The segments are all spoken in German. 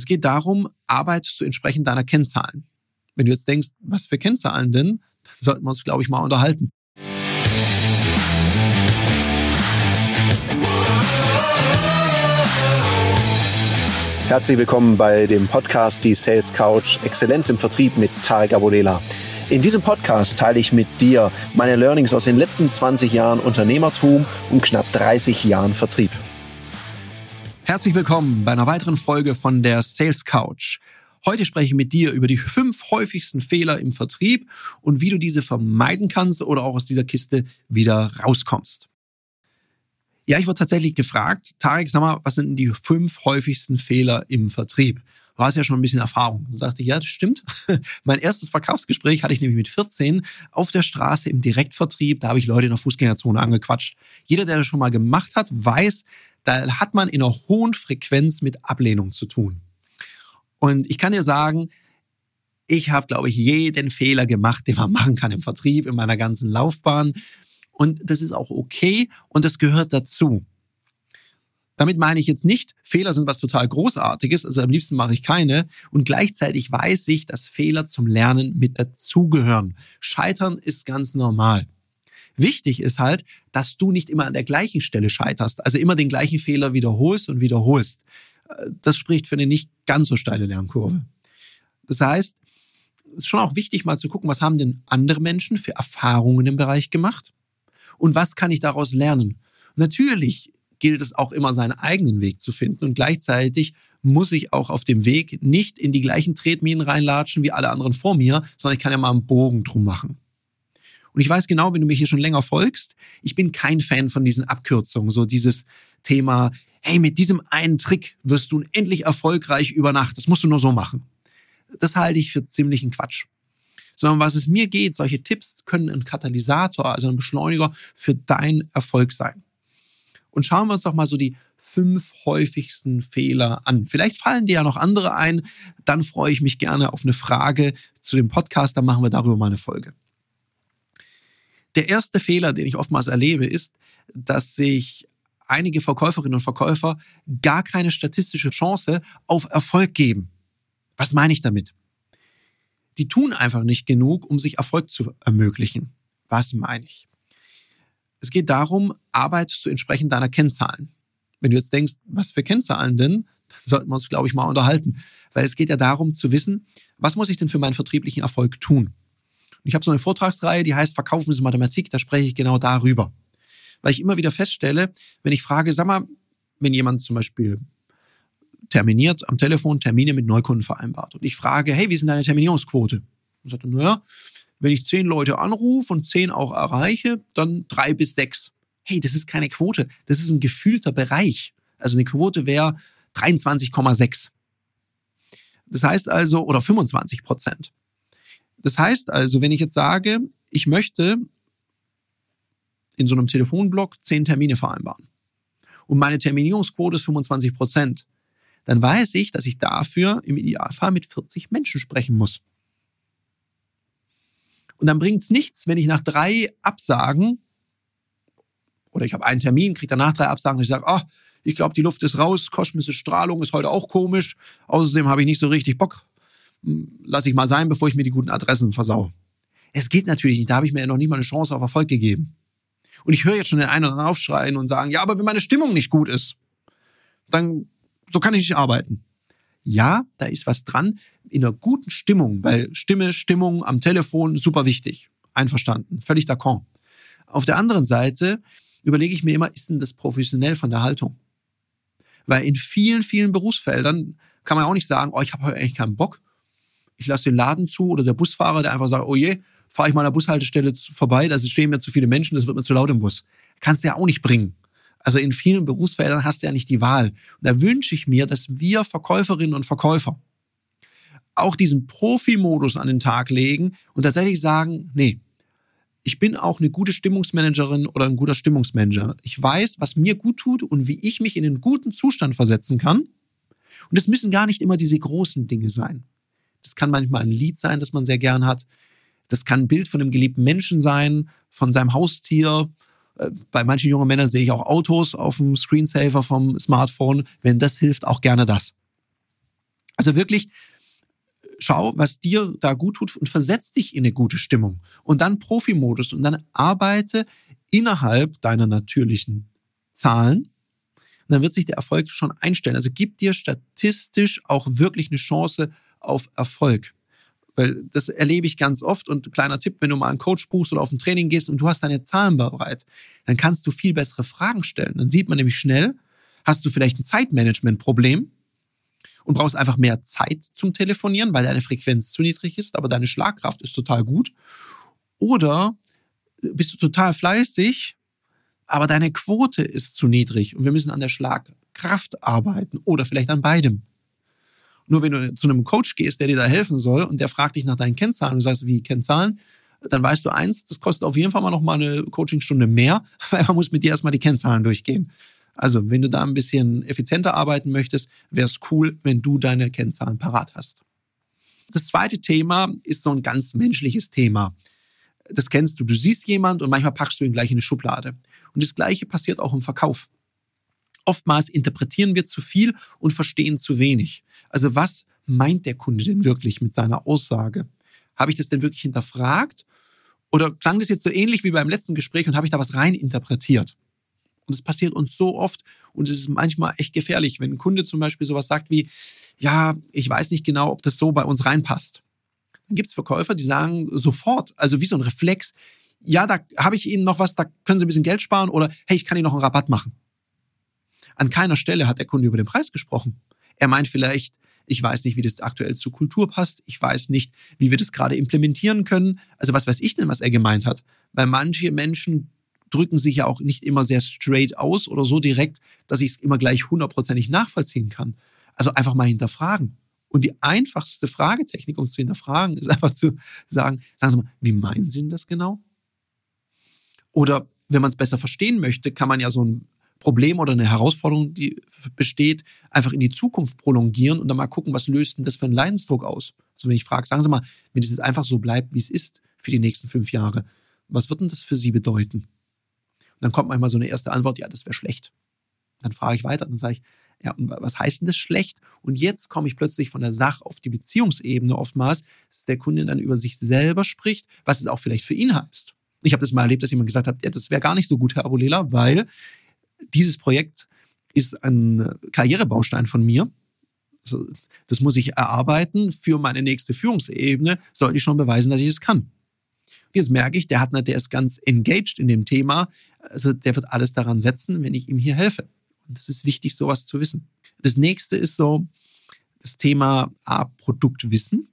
Es geht darum, arbeitest du entsprechend deiner Kennzahlen. Wenn du jetzt denkst, was für Kennzahlen denn, dann sollten wir uns, glaube ich, mal unterhalten. Herzlich willkommen bei dem Podcast Die Sales Couch Exzellenz im Vertrieb mit Tarek Abodela. In diesem Podcast teile ich mit dir meine Learnings aus den letzten 20 Jahren Unternehmertum und knapp 30 Jahren Vertrieb. Herzlich willkommen bei einer weiteren Folge von der Sales Couch. Heute spreche ich mit dir über die fünf häufigsten Fehler im Vertrieb und wie du diese vermeiden kannst oder auch aus dieser Kiste wieder rauskommst. Ja, ich wurde tatsächlich gefragt, Tarek, sag mal, was sind die fünf häufigsten Fehler im Vertrieb? Du hast ja schon ein bisschen Erfahrung. Da dachte ich, ja, das stimmt. mein erstes Verkaufsgespräch hatte ich nämlich mit 14 auf der Straße im Direktvertrieb. Da habe ich Leute in der Fußgängerzone angequatscht. Jeder, der das schon mal gemacht hat, weiß, da hat man in einer hohen Frequenz mit Ablehnung zu tun. Und ich kann dir sagen, ich habe, glaube ich, jeden Fehler gemacht, den man machen kann im Vertrieb, in meiner ganzen Laufbahn. Und das ist auch okay und das gehört dazu. Damit meine ich jetzt nicht, Fehler sind was total Großartiges, also am liebsten mache ich keine. Und gleichzeitig weiß ich, dass Fehler zum Lernen mit dazugehören. Scheitern ist ganz normal. Wichtig ist halt, dass du nicht immer an der gleichen Stelle scheiterst, also immer den gleichen Fehler wiederholst und wiederholst. Äh, das spricht für eine nicht ganz so steile Lernkurve. Das heißt, es ist schon auch wichtig, mal zu gucken, was haben denn andere Menschen für Erfahrungen im Bereich gemacht und was kann ich daraus lernen. Natürlich gilt es auch immer, seinen eigenen Weg zu finden und gleichzeitig muss ich auch auf dem Weg nicht in die gleichen Tretminen reinlatschen wie alle anderen vor mir, sondern ich kann ja mal einen Bogen drum machen. Und ich weiß genau, wenn du mir hier schon länger folgst, ich bin kein Fan von diesen Abkürzungen, so dieses Thema, hey, mit diesem einen Trick wirst du endlich erfolgreich über Nacht. Das musst du nur so machen. Das halte ich für ziemlichen Quatsch. Sondern was es mir geht, solche Tipps können ein Katalysator, also ein Beschleuniger für deinen Erfolg sein. Und schauen wir uns doch mal so die fünf häufigsten Fehler an. Vielleicht fallen dir ja noch andere ein. Dann freue ich mich gerne auf eine Frage zu dem Podcast. Dann machen wir darüber mal eine Folge. Der erste Fehler, den ich oftmals erlebe, ist, dass sich einige Verkäuferinnen und Verkäufer gar keine statistische Chance auf Erfolg geben. Was meine ich damit? Die tun einfach nicht genug, um sich Erfolg zu ermöglichen. Was meine ich? Es geht darum, arbeitest du entsprechend deiner Kennzahlen. Wenn du jetzt denkst, was für Kennzahlen denn, dann sollten wir uns, glaube ich, mal unterhalten. Weil es geht ja darum zu wissen, was muss ich denn für meinen vertrieblichen Erfolg tun? Ich habe so eine Vortragsreihe, die heißt Verkaufen ist Mathematik, da spreche ich genau darüber. Weil ich immer wieder feststelle, wenn ich frage, sag mal, wenn jemand zum Beispiel terminiert am Telefon Termine mit Neukunden vereinbart und ich frage, hey, wie ist denn deine Terminierungsquote? Und sagt naja, wenn ich zehn Leute anrufe und zehn auch erreiche, dann drei bis sechs. Hey, das ist keine Quote, das ist ein gefühlter Bereich. Also eine Quote wäre 23,6. Das heißt also, oder 25 Prozent. Das heißt also, wenn ich jetzt sage, ich möchte in so einem Telefonblock zehn Termine vereinbaren und meine Terminierungsquote ist 25 Prozent, dann weiß ich, dass ich dafür im Idealfall mit 40 Menschen sprechen muss. Und dann bringt es nichts, wenn ich nach drei Absagen oder ich habe einen Termin, kriege danach drei Absagen und ich sage, oh, ich glaube, die Luft ist raus, kosmische Strahlung ist heute auch komisch, außerdem habe ich nicht so richtig Bock lasse ich mal sein, bevor ich mir die guten Adressen versau. Es geht natürlich nicht, da habe ich mir ja noch nicht mal eine Chance auf Erfolg gegeben. Und ich höre jetzt schon den einen oder anderen aufschreien und sagen, ja, aber wenn meine Stimmung nicht gut ist, dann so kann ich nicht arbeiten. Ja, da ist was dran. In einer guten Stimmung, weil Stimme, Stimmung am Telefon super wichtig. Einverstanden, völlig d'accord. Auf der anderen Seite überlege ich mir immer, ist denn das professionell von der Haltung? Weil in vielen, vielen Berufsfeldern kann man auch nicht sagen, oh, ich habe heute eigentlich keinen Bock ich lasse den Laden zu oder der Busfahrer, der einfach sagt, oh je, fahre ich mal an der Bushaltestelle vorbei, da stehen mir zu viele Menschen, das wird mir zu laut im Bus. Kannst du ja auch nicht bringen. Also in vielen Berufsfeldern hast du ja nicht die Wahl. Und da wünsche ich mir, dass wir Verkäuferinnen und Verkäufer auch diesen Profi-Modus an den Tag legen und tatsächlich sagen, nee, ich bin auch eine gute Stimmungsmanagerin oder ein guter Stimmungsmanager. Ich weiß, was mir gut tut und wie ich mich in einen guten Zustand versetzen kann. Und es müssen gar nicht immer diese großen Dinge sein. Das kann manchmal ein Lied sein, das man sehr gern hat. Das kann ein Bild von einem geliebten Menschen sein, von seinem Haustier. Äh, bei manchen jungen Männern sehe ich auch Autos auf dem Screensaver vom Smartphone. Wenn das hilft, auch gerne das. Also wirklich schau, was dir da gut tut und versetz dich in eine gute Stimmung. Und dann Profimodus und dann arbeite innerhalb deiner natürlichen Zahlen. Und dann wird sich der Erfolg schon einstellen. Also gib dir statistisch auch wirklich eine Chance auf Erfolg. Weil das erlebe ich ganz oft. Und kleiner Tipp, wenn du mal einen Coach buchst oder auf ein Training gehst und du hast deine Zahlen bereit, dann kannst du viel bessere Fragen stellen. Dann sieht man nämlich schnell, hast du vielleicht ein Zeitmanagement-Problem und brauchst einfach mehr Zeit zum Telefonieren, weil deine Frequenz zu niedrig ist, aber deine Schlagkraft ist total gut. Oder bist du total fleißig, aber deine Quote ist zu niedrig und wir müssen an der Schlagkraft arbeiten oder vielleicht an beidem. Nur wenn du zu einem Coach gehst, der dir da helfen soll und der fragt dich nach deinen Kennzahlen und sagst, wie Kennzahlen, dann weißt du eins, das kostet auf jeden Fall mal noch mal eine Coachingstunde mehr, weil man muss mit dir erstmal die Kennzahlen durchgehen. Also, wenn du da ein bisschen effizienter arbeiten möchtest, wäre es cool, wenn du deine Kennzahlen parat hast. Das zweite Thema ist so ein ganz menschliches Thema. Das kennst du. Du siehst jemand und manchmal packst du ihn gleich in eine Schublade. Und das Gleiche passiert auch im Verkauf. Oftmals interpretieren wir zu viel und verstehen zu wenig. Also was meint der Kunde denn wirklich mit seiner Aussage? Habe ich das denn wirklich hinterfragt? Oder klang das jetzt so ähnlich wie beim letzten Gespräch und habe ich da was rein interpretiert? Und das passiert uns so oft und es ist manchmal echt gefährlich, wenn ein Kunde zum Beispiel sowas sagt wie, ja, ich weiß nicht genau, ob das so bei uns reinpasst. Dann gibt es Verkäufer, die sagen sofort, also wie so ein Reflex, ja, da habe ich Ihnen noch was, da können Sie ein bisschen Geld sparen oder hey, ich kann Ihnen noch einen Rabatt machen. An keiner Stelle hat der Kunde über den Preis gesprochen. Er meint vielleicht, ich weiß nicht, wie das aktuell zur Kultur passt. Ich weiß nicht, wie wir das gerade implementieren können. Also was weiß ich denn, was er gemeint hat? Weil manche Menschen drücken sich ja auch nicht immer sehr straight aus oder so direkt, dass ich es immer gleich hundertprozentig nachvollziehen kann. Also einfach mal hinterfragen. Und die einfachste Fragetechnik, um es zu hinterfragen, ist einfach zu sagen, sagen Sie mal, wie meinen Sie denn das genau? Oder wenn man es besser verstehen möchte, kann man ja so ein Problem oder eine Herausforderung, die besteht, einfach in die Zukunft prolongieren und dann mal gucken, was löst denn das für einen Leidensdruck aus? Also wenn ich frage, sagen Sie mal, wenn es jetzt einfach so bleibt, wie es ist für die nächsten fünf Jahre, was wird denn das für Sie bedeuten? dann kommt manchmal so eine erste Antwort, ja, das wäre schlecht. Dann frage ich weiter, dann sage ich, ja, und was heißt denn das schlecht? Und jetzt komme ich plötzlich von der Sache auf die Beziehungsebene oftmals, dass der Kunde dann über sich selber spricht, was es auch vielleicht für ihn heißt. Ich habe das mal erlebt, dass jemand gesagt hat, ja, das wäre gar nicht so gut, Herr Abulela, weil dieses Projekt ist ein Karrierebaustein von mir. Also, das muss ich erarbeiten für meine nächste Führungsebene, sollte ich schon beweisen, dass ich es kann. Jetzt merke ich, der, hat, der ist ganz engaged in dem Thema. Also der wird alles daran setzen, wenn ich ihm hier helfe. Und das ist wichtig, sowas zu wissen. Das nächste ist so das Thema A, Produktwissen.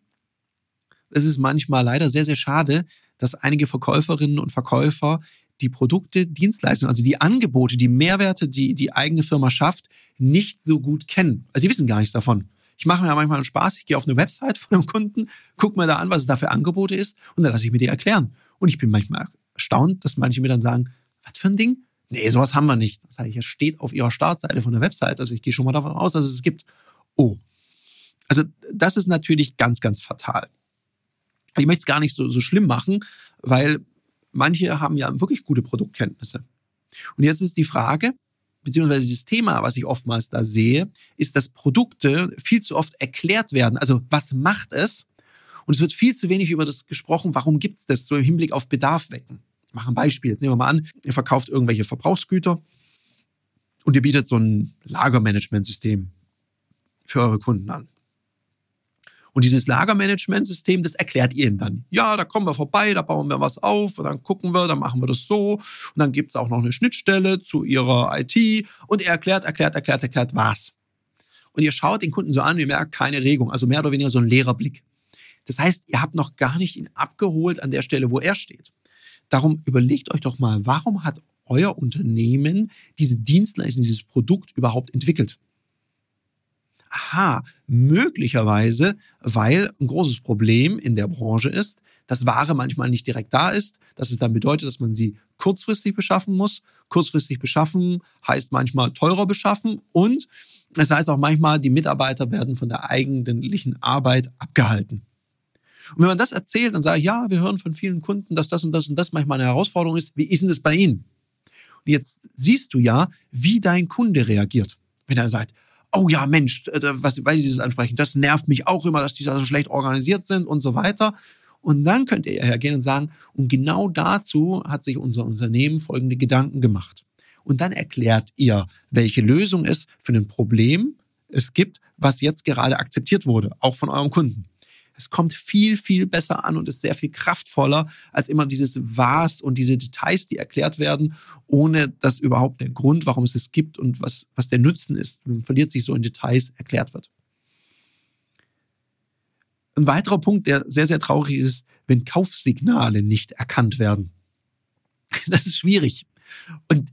Es ist manchmal leider sehr, sehr schade, dass einige Verkäuferinnen und Verkäufer die Produkte, Dienstleistungen, also die Angebote, die Mehrwerte, die die eigene Firma schafft, nicht so gut kennen. Also sie wissen gar nichts davon. Ich mache mir ja manchmal einen Spaß, ich gehe auf eine Website von einem Kunden, gucke mir da an, was es da für Angebote ist und dann lasse ich mir die erklären. Und ich bin manchmal erstaunt, dass manche mir dann sagen, was für ein Ding? Nee, sowas haben wir nicht. Das ich, es steht auf ihrer Startseite von der Website. Also ich gehe schon mal davon aus, dass es es gibt. Oh. Also das ist natürlich ganz, ganz fatal. Ich möchte es gar nicht so, so schlimm machen, weil manche haben ja wirklich gute Produktkenntnisse. Und jetzt ist die Frage, beziehungsweise dieses Thema, was ich oftmals da sehe, ist, dass Produkte viel zu oft erklärt werden. Also was macht es? Und es wird viel zu wenig über das gesprochen, warum gibt es das, so im Hinblick auf Bedarf wecken. Ich mache ein Beispiel. Jetzt nehmen wir mal an, ihr verkauft irgendwelche Verbrauchsgüter und ihr bietet so ein Lagermanagementsystem für eure Kunden an. Und dieses Lagermanagementsystem, das erklärt ihr ihm dann. Ja, da kommen wir vorbei, da bauen wir was auf und dann gucken wir, dann machen wir das so. Und dann gibt es auch noch eine Schnittstelle zu ihrer IT und er erklärt, erklärt, erklärt, erklärt was. Und ihr schaut den Kunden so an, ihr merkt keine Regung, also mehr oder weniger so ein leerer Blick. Das heißt, ihr habt noch gar nicht ihn abgeholt an der Stelle, wo er steht. Darum überlegt euch doch mal, warum hat euer Unternehmen diese Dienstleistung, dieses Produkt überhaupt entwickelt? Aha, möglicherweise, weil ein großes Problem in der Branche ist, dass Ware manchmal nicht direkt da ist, dass es dann bedeutet, dass man sie kurzfristig beschaffen muss. Kurzfristig beschaffen heißt manchmal teurer beschaffen und es heißt auch manchmal, die Mitarbeiter werden von der eigentlichen Arbeit abgehalten. Und wenn man das erzählt und sagt, ja, wir hören von vielen Kunden, dass das und das und das manchmal eine Herausforderung ist, wie ist denn das bei Ihnen? Und jetzt siehst du ja, wie dein Kunde reagiert. Wenn er sagt, oh ja, Mensch, äh, was, weil Sie das ansprechen, das nervt mich auch immer, dass die so schlecht organisiert sind und so weiter. Und dann könnt ihr hergehen und sagen, und genau dazu hat sich unser Unternehmen folgende Gedanken gemacht. Und dann erklärt ihr, welche Lösung es für ein Problem es gibt, was jetzt gerade akzeptiert wurde, auch von eurem Kunden. Es kommt viel, viel besser an und ist sehr viel kraftvoller als immer dieses Was und diese Details, die erklärt werden, ohne dass überhaupt der Grund, warum es es gibt und was, was der Nutzen ist, man verliert sich so in Details, erklärt wird. Ein weiterer Punkt, der sehr, sehr traurig ist, wenn Kaufsignale nicht erkannt werden. Das ist schwierig. Und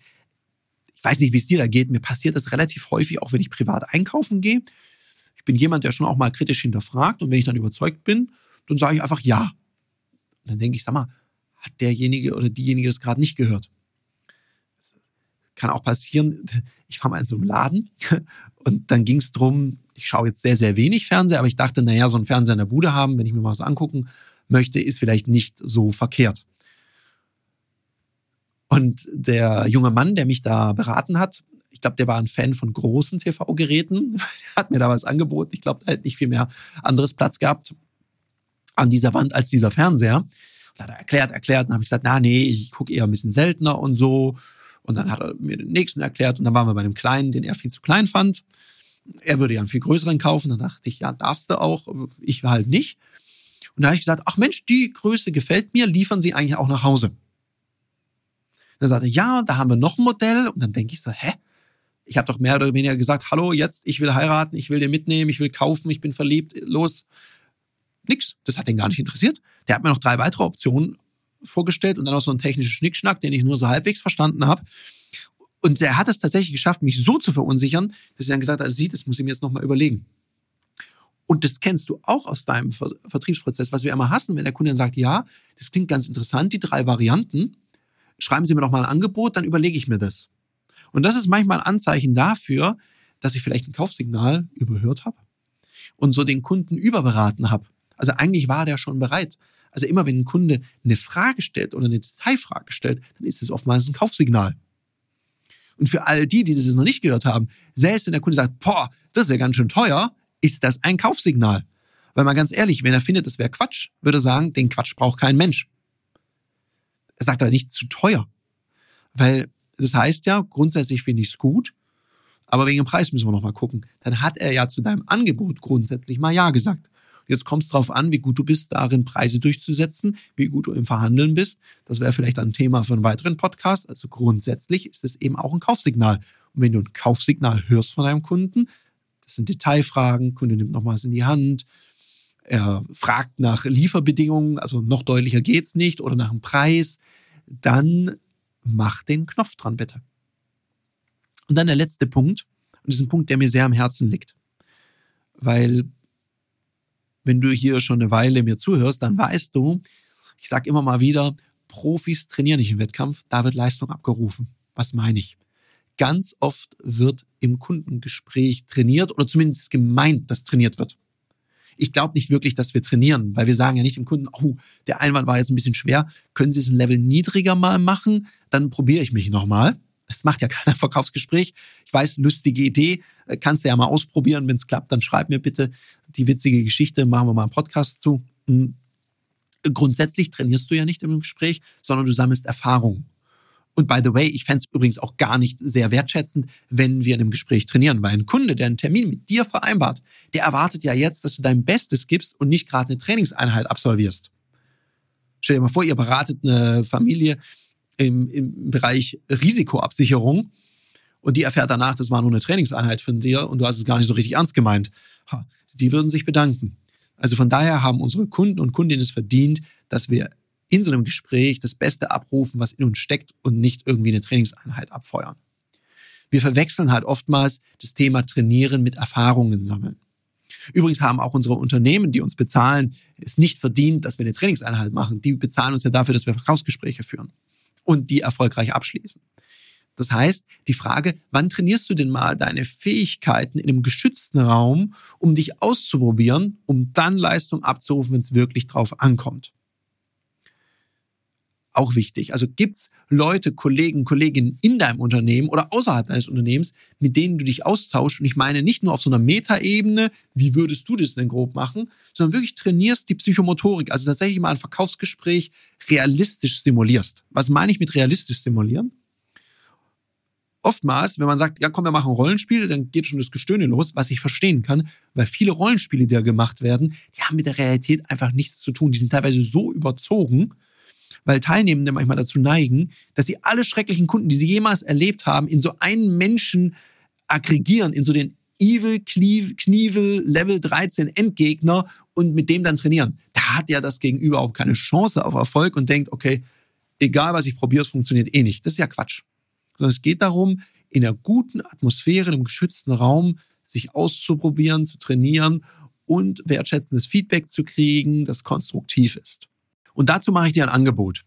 ich weiß nicht, wie es dir da geht. Mir passiert das relativ häufig, auch wenn ich privat einkaufen gehe. Ich bin jemand, der schon auch mal kritisch hinterfragt und wenn ich dann überzeugt bin, dann sage ich einfach ja. Und dann denke ich, sag mal, hat derjenige oder diejenige das gerade nicht gehört? kann auch passieren, ich war mal in so einem Laden und dann ging es darum, ich schaue jetzt sehr, sehr wenig Fernseher, aber ich dachte, naja, so ein Fernseher in der Bude haben, wenn ich mir mal was angucken möchte, ist vielleicht nicht so verkehrt. Und der junge Mann, der mich da beraten hat, glaube, der war ein Fan von großen TV-Geräten, hat mir da was angeboten. Ich glaube, er hat nicht viel mehr anderes Platz gehabt an dieser Wand als dieser Fernseher. Und da hat er erklärt, erklärt, und habe ich gesagt, na nee, ich gucke eher ein bisschen seltener und so. Und dann hat er mir den nächsten erklärt und dann waren wir bei einem kleinen, den er viel zu klein fand. Er würde ja einen viel größeren kaufen. Dann dachte ich, ja, darfst du auch, ich halt nicht. Und da habe ich gesagt, ach Mensch, die Größe gefällt mir, liefern Sie eigentlich auch nach Hause. Dann sagte er, ja, da haben wir noch ein Modell. Und dann denke ich so, hä? Ich habe doch mehr oder weniger gesagt, hallo, jetzt, ich will heiraten, ich will den mitnehmen, ich will kaufen, ich bin verliebt, los. Nix. Das hat den gar nicht interessiert. Der hat mir noch drei weitere Optionen vorgestellt und dann auch so einen technischen Schnickschnack, den ich nur so halbwegs verstanden habe. Und er hat es tatsächlich geschafft, mich so zu verunsichern, dass ich dann gesagt habe, sieht, das muss ich mir jetzt nochmal überlegen. Und das kennst du auch aus deinem Ver Vertriebsprozess, was wir immer hassen, wenn der Kunde dann sagt, ja, das klingt ganz interessant, die drei Varianten, schreiben Sie mir doch mal ein Angebot, dann überlege ich mir das. Und das ist manchmal ein Anzeichen dafür, dass ich vielleicht ein Kaufsignal überhört habe und so den Kunden überberaten habe. Also eigentlich war der schon bereit. Also immer wenn ein Kunde eine Frage stellt oder eine Detailfrage stellt, dann ist das oftmals ein Kaufsignal. Und für all die, die das noch nicht gehört haben, selbst wenn der Kunde sagt, boah, das ist ja ganz schön teuer, ist das ein Kaufsignal. Weil mal ganz ehrlich, wenn er findet, das wäre Quatsch, würde er sagen, den Quatsch braucht kein Mensch. Er sagt aber nicht zu teuer. Weil das heißt ja, grundsätzlich finde ich es gut, aber wegen dem Preis müssen wir nochmal gucken. Dann hat er ja zu deinem Angebot grundsätzlich mal Ja gesagt. Jetzt kommt es darauf an, wie gut du bist, darin Preise durchzusetzen, wie gut du im Verhandeln bist. Das wäre vielleicht ein Thema für einen weiteren Podcast. Also grundsätzlich ist es eben auch ein Kaufsignal. Und wenn du ein Kaufsignal hörst von deinem Kunden, das sind Detailfragen, Kunde nimmt noch was in die Hand, er fragt nach Lieferbedingungen, also noch deutlicher geht's nicht, oder nach dem Preis, dann mach den Knopf dran, bitte. Und dann der letzte Punkt, und das ist ein Punkt, der mir sehr am Herzen liegt. Weil wenn du hier schon eine Weile mir zuhörst, dann weißt du, ich sage immer mal wieder, Profis trainieren nicht im Wettkampf, da wird Leistung abgerufen. Was meine ich? Ganz oft wird im Kundengespräch trainiert oder zumindest gemeint, dass trainiert wird. Ich glaube nicht wirklich, dass wir trainieren, weil wir sagen ja nicht dem Kunden, oh, der Einwand war jetzt ein bisschen schwer, können Sie es ein Level niedriger mal machen, dann probiere ich mich nochmal. Das macht ja keiner Verkaufsgespräch. Ich weiß, lustige Idee, äh, kannst du ja mal ausprobieren. Wenn es klappt, dann schreib mir bitte die witzige Geschichte, machen wir mal einen Podcast zu. Hm. Grundsätzlich trainierst du ja nicht im Gespräch, sondern du sammelst Erfahrung. Und by the way, ich fände es übrigens auch gar nicht sehr wertschätzend, wenn wir in einem Gespräch trainieren, weil ein Kunde, der einen Termin mit dir vereinbart, der erwartet ja jetzt, dass du dein Bestes gibst und nicht gerade eine Trainingseinheit absolvierst. Stell dir mal vor, ihr beratet eine Familie, im, im Bereich Risikoabsicherung und die erfährt danach, das war nur eine Trainingseinheit von dir und du hast es gar nicht so richtig ernst gemeint. Ha, die würden sich bedanken. Also von daher haben unsere Kunden und Kundinnen es verdient, dass wir in so einem Gespräch das Beste abrufen, was in uns steckt und nicht irgendwie eine Trainingseinheit abfeuern. Wir verwechseln halt oftmals das Thema Trainieren mit Erfahrungen sammeln. Übrigens haben auch unsere Unternehmen, die uns bezahlen, es nicht verdient, dass wir eine Trainingseinheit machen. Die bezahlen uns ja dafür, dass wir Verkaufsgespräche führen und die erfolgreich abschließen. Das heißt, die Frage, wann trainierst du denn mal deine Fähigkeiten in einem geschützten Raum, um dich auszuprobieren, um dann Leistung abzurufen, wenn es wirklich drauf ankommt? Auch wichtig. Also gibt's Leute, Kollegen, Kolleginnen in deinem Unternehmen oder außerhalb deines Unternehmens, mit denen du dich austauschst. Und ich meine nicht nur auf so einer Metaebene, wie würdest du das denn grob machen, sondern wirklich trainierst die Psychomotorik, also tatsächlich mal ein Verkaufsgespräch realistisch simulierst. Was meine ich mit realistisch simulieren? Oftmals, wenn man sagt, ja komm, wir machen Rollenspiele, dann geht schon das Gestöhne los, was ich verstehen kann, weil viele Rollenspiele, die da gemacht werden, die haben mit der Realität einfach nichts zu tun. Die sind teilweise so überzogen, weil Teilnehmende manchmal dazu neigen, dass sie alle schrecklichen Kunden, die sie jemals erlebt haben, in so einen Menschen aggregieren, in so den Evil Knievel Level 13 Endgegner und mit dem dann trainieren. Da hat ja das Gegenüber auch keine Chance auf Erfolg und denkt, okay, egal was ich probiere, es funktioniert eh nicht. Das ist ja Quatsch. Sondern es geht darum, in einer guten Atmosphäre, in einem geschützten Raum, sich auszuprobieren, zu trainieren und wertschätzendes Feedback zu kriegen, das konstruktiv ist. Und dazu mache ich dir ein Angebot.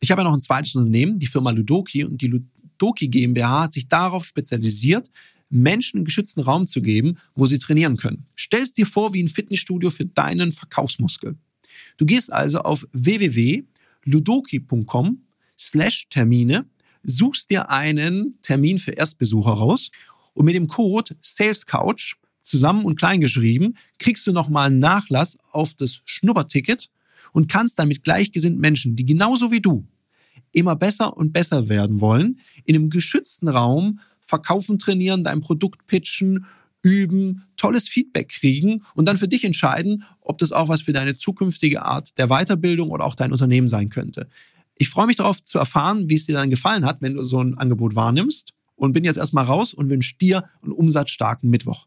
Ich habe ja noch ein zweites Unternehmen, die Firma Ludoki, und die Ludoki GmbH hat sich darauf spezialisiert, Menschen einen geschützten Raum zu geben, wo sie trainieren können. Stell es dir vor wie ein Fitnessstudio für deinen Verkaufsmuskel. Du gehst also auf www.ludoki.com slash Termine, suchst dir einen Termin für Erstbesucher raus und mit dem Code SalesCouch zusammen und klein geschrieben, kriegst du nochmal einen Nachlass auf das Schnupperticket und kannst dann mit gleichgesinnten Menschen, die genauso wie du immer besser und besser werden wollen, in einem geschützten Raum verkaufen, trainieren, dein Produkt pitchen, üben, tolles Feedback kriegen und dann für dich entscheiden, ob das auch was für deine zukünftige Art der Weiterbildung oder auch dein Unternehmen sein könnte. Ich freue mich darauf zu erfahren, wie es dir dann gefallen hat, wenn du so ein Angebot wahrnimmst und bin jetzt erstmal raus und wünsche dir einen umsatzstarken Mittwoch.